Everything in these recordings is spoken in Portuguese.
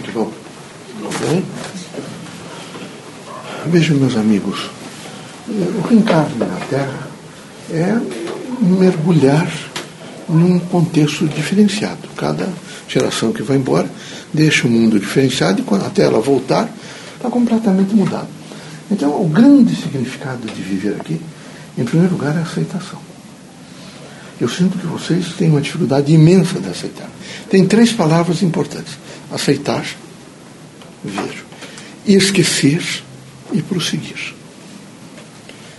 que vão. Bem? Vejam, meus amigos, o reencarne na Terra é mergulhar num contexto diferenciado. Cada geração que vai embora deixa o mundo diferenciado e quando até ela voltar, está completamente mudado. Então, o grande significado de viver aqui, em primeiro lugar, é a aceitação. Eu sinto que vocês têm uma dificuldade imensa de aceitar. Tem três palavras importantes: aceitar, ver, esquecer e prosseguir.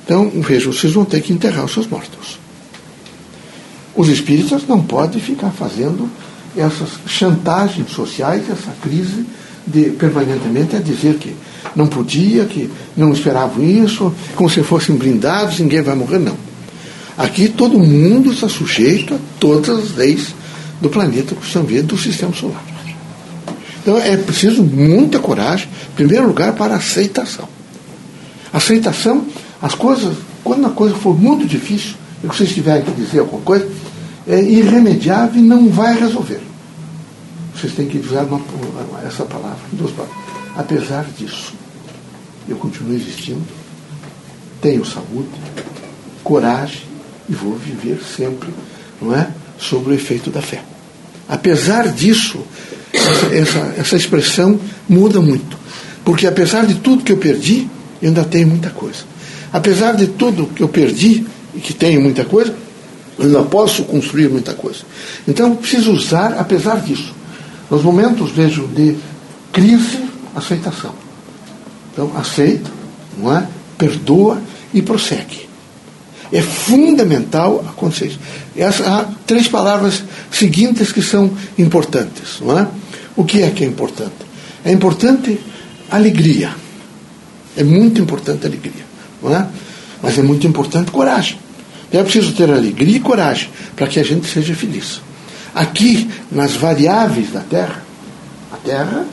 Então, veja, vocês vão ter que enterrar os seus mortos. Os espíritas não podem ficar fazendo essas chantagens sociais, essa crise de permanentemente a dizer que não podia, que não esperavam isso, como se fossem blindados, ninguém vai morrer, não. Aqui todo mundo está sujeito a todas as leis do planeta que vendo do sistema solar. Então é preciso muita coragem, em primeiro lugar, para aceitação. Aceitação, as coisas, quando a coisa for muito difícil, e vocês tiverem que dizer alguma coisa, é irremediável e não vai resolver. Vocês têm que usar uma, essa palavra, duas palavras. Apesar disso, eu continuo existindo, tenho saúde, coragem e vou viver sempre, não é? Sobre o efeito da fé. Apesar disso, essa, essa, essa expressão muda muito. Porque apesar de tudo que eu perdi, eu ainda tenho muita coisa. Apesar de tudo que eu perdi e que tenho muita coisa, eu ainda posso construir muita coisa. Então eu preciso usar, apesar disso, nos momentos, vejo, de crise, aceitação. Então aceita, não é? perdoa e prossegue. É fundamental acontecer isso. Essas, há três palavras seguintes que são importantes. Não é? O que é que é importante? É importante alegria. É muito importante alegria. Não é? Mas é muito importante coragem. É preciso ter alegria e coragem para que a gente seja feliz. Aqui, nas variáveis da Terra, a Terra,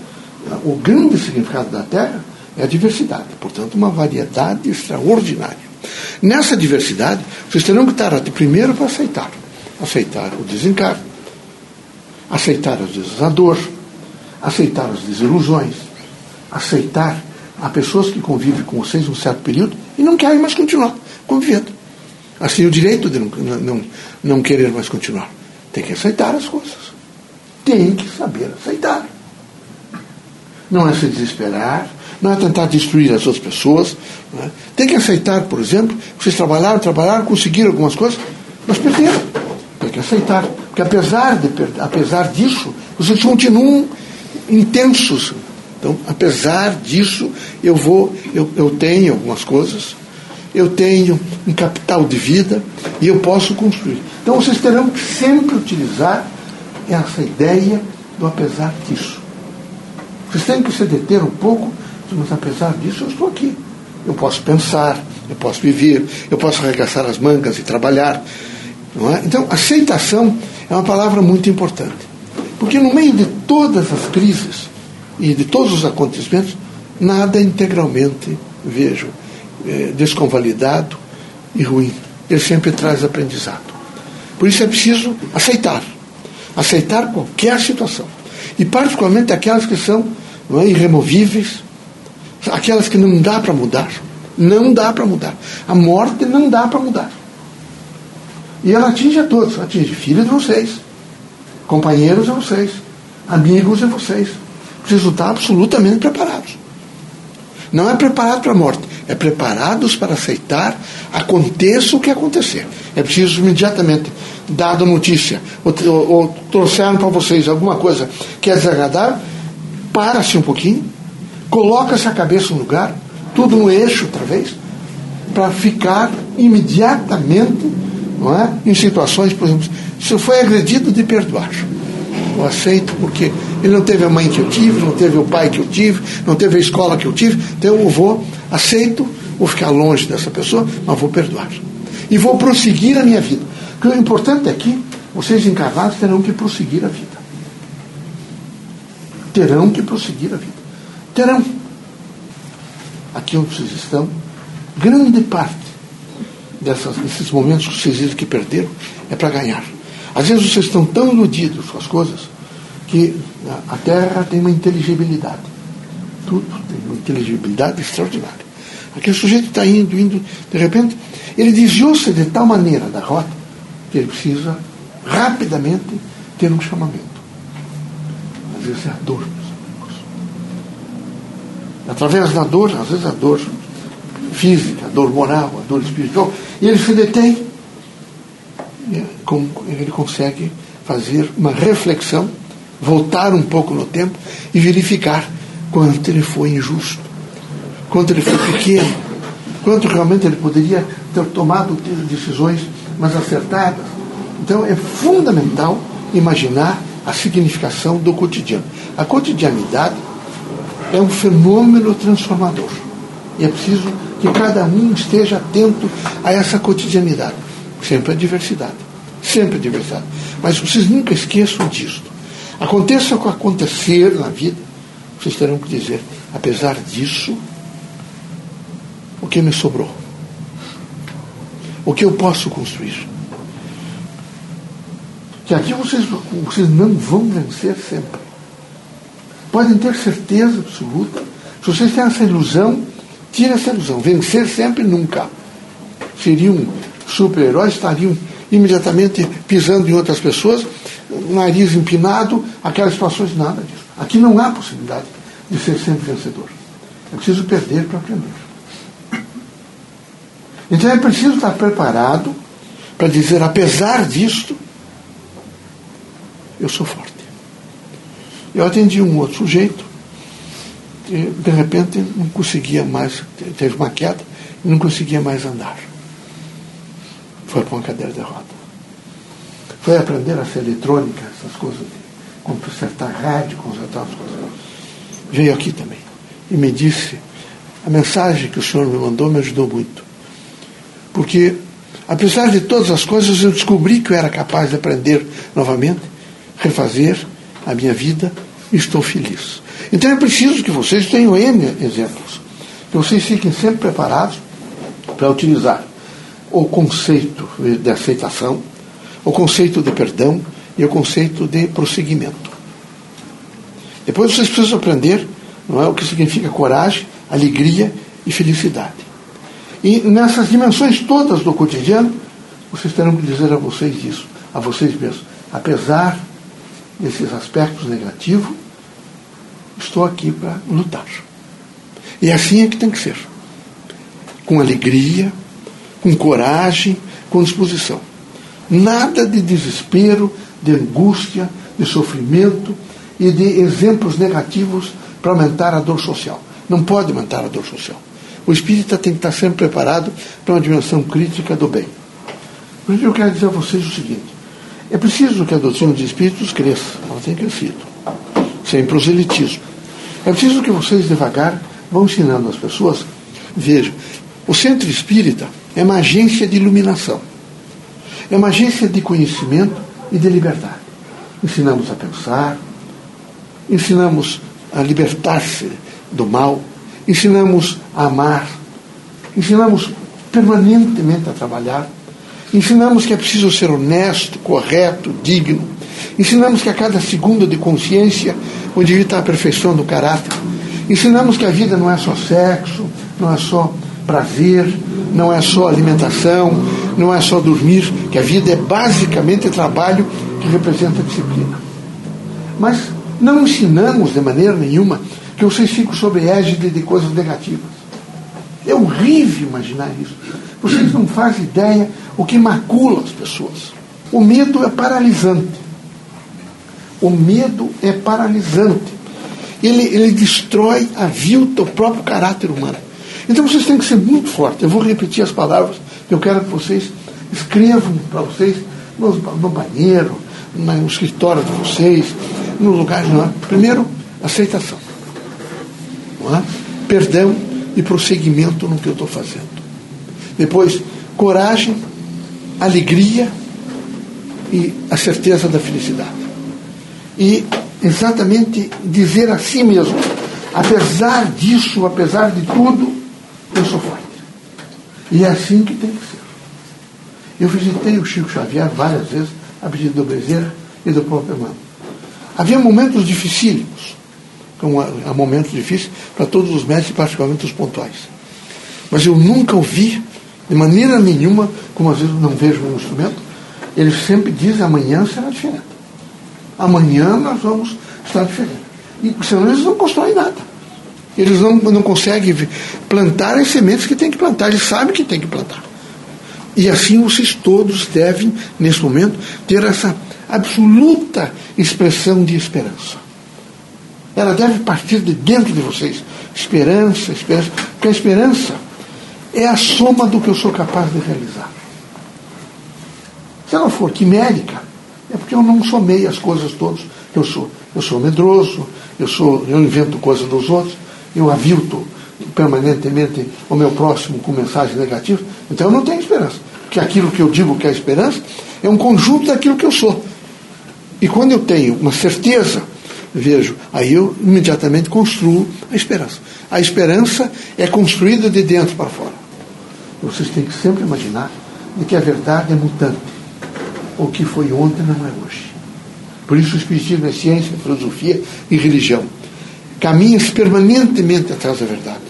o grande significado da Terra é a diversidade. Portanto, uma variedade extraordinária. Nessa diversidade, vocês terão que estar primeiro para aceitar. Aceitar o desencargo, aceitar às vezes a dor, aceitar as desilusões, aceitar Há pessoas que convivem com vocês um certo período e não querem mais continuar convivendo. Assim, o direito de não, não, não querer mais continuar. Tem que aceitar as coisas. Tem que saber aceitar. Não é se desesperar, não é tentar destruir as outras pessoas. É? Tem que aceitar, por exemplo, que vocês trabalharam, trabalharam, conseguiram algumas coisas, mas perderam. Tem que aceitar. Porque apesar, de, apesar disso, vocês continuam intensos então, apesar disso, eu vou, eu, eu tenho algumas coisas, eu tenho um capital de vida e eu posso construir. Então vocês terão que sempre utilizar essa ideia do apesar disso. Vocês têm que se deter um pouco, mas apesar disso eu estou aqui. Eu posso pensar, eu posso viver, eu posso arregaçar as mangas e trabalhar. É? Então, aceitação é uma palavra muito importante. Porque no meio de todas as crises, e de todos os acontecimentos, nada integralmente, vejo, é, desconvalidado e ruim. Ele sempre traz aprendizado. Por isso é preciso aceitar. Aceitar qualquer situação. E particularmente aquelas que são é, irremovíveis, aquelas que não dá para mudar. Não dá para mudar. A morte não dá para mudar. E ela atinge a todos. Atinge filhos de vocês, companheiros de vocês, amigos de vocês precisam estar absolutamente preparados. Não é preparado para a morte, é preparados para aceitar, aconteça o que acontecer. É preciso imediatamente, dada a notícia, ou, ou, ou trouxeram para vocês alguma coisa que é desagradável, para-se um pouquinho, coloca-se a cabeça no lugar, tudo no eixo outra vez, para ficar imediatamente não é, em situações, por exemplo, se foi agredido, de perdoar eu aceito porque ele não teve a mãe que eu tive, não teve o pai que eu tive, não teve a escola que eu tive, então eu vou, aceito, vou ficar longe dessa pessoa, mas vou perdoar. E vou prosseguir a minha vida. Porque o importante é que vocês encarnados terão que prosseguir a vida. Terão que prosseguir a vida. Terão. Aqui onde vocês estão, grande parte dessas, desses momentos que vocês dizem que perderam é para ganhar. Às vezes vocês estão tão iludidos com as coisas que a Terra tem uma inteligibilidade. Tudo tem uma inteligibilidade extraordinária. Aquele sujeito está indo, indo, de repente, ele desviou-se de tal maneira da rota que ele precisa rapidamente ter um chamamento. Às vezes é a dor. Através da dor, às vezes a dor física, a dor moral, a dor espiritual, e ele se detém. Ele consegue fazer uma reflexão, voltar um pouco no tempo e verificar quanto ele foi injusto, quanto ele foi pequeno, quanto realmente ele poderia ter tomado decisões mais acertadas. Então é fundamental imaginar a significação do cotidiano. A cotidianidade é um fenômeno transformador. E é preciso que cada um esteja atento a essa cotidianidade. Sempre a diversidade. Sempre a diversidade. Mas vocês nunca esqueçam disso. Aconteça o que acontecer na vida, vocês terão que dizer, apesar disso, o que me sobrou? O que eu posso construir? Que aqui vocês, vocês não vão vencer sempre. Podem ter certeza absoluta. Se vocês têm essa ilusão, tira essa ilusão. Vencer sempre nunca. Seriam super-heróis, estariam imediatamente pisando em outras pessoas, nariz empinado, aquelas situações, nada disso. Aqui não há possibilidade de ser sempre vencedor. É preciso perder para aprender. Então é preciso estar preparado para dizer, apesar disto, eu sou forte. Eu atendi um outro sujeito e, de repente, não conseguia mais, teve uma queda e não conseguia mais andar. Foi para uma cadeira de roda. Foi aprender a ser eletrônica, essas coisas, consertar rádio, consertar as coisas. Veio aqui também e me disse: a mensagem que o senhor me mandou me ajudou muito. Porque, apesar de todas as coisas, eu descobri que eu era capaz de aprender novamente refazer a minha vida estou feliz. Então é preciso que vocês tenham N exemplos, que vocês fiquem sempre preparados para utilizar o conceito de aceitação, o conceito de perdão e o conceito de prosseguimento. Depois vocês precisam aprender não é, o que significa coragem, alegria e felicidade. E nessas dimensões todas do cotidiano, vocês terão que dizer a vocês isso, a vocês mesmos. Apesar desses aspectos negativos, estou aqui para lutar. E assim é que tem que ser. Com alegria, com coragem, com disposição. Nada de desespero, de angústia, de sofrimento e de exemplos negativos para aumentar a dor social. Não pode aumentar a dor social. O espírita tem que estar sempre preparado para uma dimensão crítica do bem. Isso eu quero dizer a vocês o seguinte: é preciso que a doutrina dos espíritos cresça, ela tem crescido, sem proselitismo. É preciso que vocês devagar vão ensinando as pessoas. Vejam, o centro espírita é uma agência de iluminação, é uma agência de conhecimento e de liberdade. Ensinamos a pensar, ensinamos a libertar-se do mal, ensinamos a amar, ensinamos permanentemente a trabalhar Ensinamos que é preciso ser honesto, correto, digno. Ensinamos que a cada segundo de consciência o indivíduo está aperfeiçoando o caráter. Ensinamos que a vida não é só sexo, não é só prazer, não é só alimentação, não é só dormir, que a vida é basicamente trabalho que representa disciplina. Mas não ensinamos de maneira nenhuma que vocês ficam sob égide de coisas negativas. É horrível imaginar isso. Vocês não fazem ideia o que macula as pessoas. O medo é paralisante. O medo é paralisante. Ele, ele destrói a vida, o próprio caráter humano. Então vocês têm que ser muito fortes. Eu vou repetir as palavras que eu quero que vocês escrevam para vocês no, no banheiro, no escritório de vocês, no lugar. Não? Primeiro, aceitação. Não é? Perdão e prosseguimento no que eu estou fazendo. Depois, coragem alegria e a certeza da felicidade. E exatamente dizer a si mesmo, apesar disso, apesar de tudo, eu sou forte. E é assim que tem que ser. Eu visitei o Chico Xavier várias vezes, a pedido do Bezerra e do próprio irmão. Havia momentos dificílimos, como há momentos difíceis para todos os médicos, particularmente os pontuais. Mas eu nunca ouvi, de maneira nenhuma, como às vezes não vejo no instrumento, eles sempre dizem amanhã será diferente. Amanhã nós vamos estar diferente. E senão eles não constroem nada. Eles não, não conseguem plantar as sementes que tem que plantar, eles sabem que tem que plantar. E assim vocês todos devem, nesse momento, ter essa absoluta expressão de esperança. Ela deve partir de dentro de vocês. Esperança, esperança. Porque a esperança é a soma do que eu sou capaz de realizar. Se ela for quimérica, é porque eu não somei as coisas todas que eu sou. Eu sou medroso, eu, sou, eu invento coisas dos outros, eu avilto permanentemente o meu próximo com mensagens negativas, então eu não tenho esperança que aquilo que eu digo que é esperança é um conjunto daquilo que eu sou. E quando eu tenho uma certeza, vejo, aí eu imediatamente construo a esperança. A esperança é construída de dentro para fora. Vocês têm que sempre imaginar de que a verdade é mutante. O que foi ontem não é hoje. Por isso o Espiritismo é ciência, filosofia e religião. Caminha permanentemente atrás da verdade.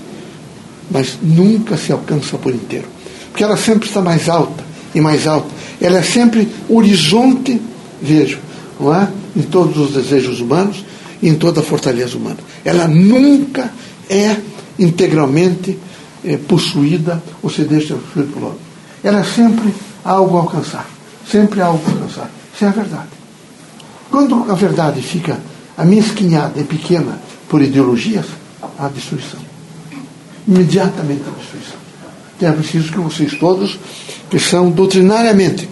Mas nunca se alcança por inteiro porque ela sempre está mais alta e mais alta. Ela é sempre horizonte, vejo, não é? em todos os desejos humanos e em toda a fortaleza humana. Ela nunca é integralmente é, possuída ou se deixa possuir por outro. Ela é sempre algo a alcançar. Sempre algo a alcançar. Isso é a verdade. Quando a verdade fica a minha esquinhada é pequena por ideologias, há destruição. Imediatamente a destruição. Então é preciso que vocês todos, que são doutrinariamente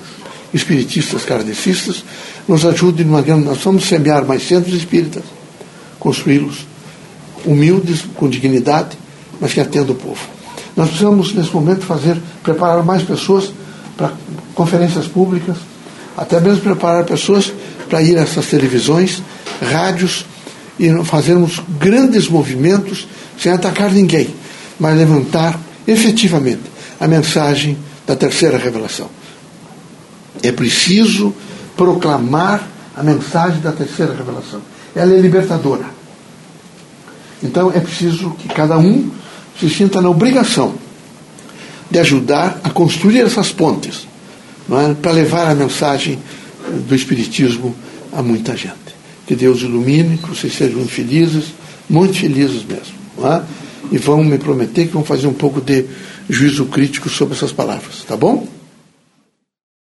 espiritistas, kardecistas, nos ajudem numa grande. Nós vamos semear mais centros espíritas, construí-los humildes, com dignidade, mas que atendam o povo. Nós precisamos, nesse momento, fazer, preparar mais pessoas para conferências públicas, até mesmo preparar pessoas para ir a essas televisões, rádios, e fazermos grandes movimentos sem atacar ninguém, mas levantar efetivamente a mensagem da terceira revelação. É preciso proclamar a mensagem da terceira revelação. Ela é libertadora. Então é preciso que cada um se sinta na obrigação de ajudar a construir essas pontes é? para levar a mensagem do Espiritismo a muita gente. Que Deus ilumine, que vocês sejam felizes, muito felizes mesmo. É? e vão me prometer que vão fazer um pouco de juízo crítico sobre essas palavras, tá bom?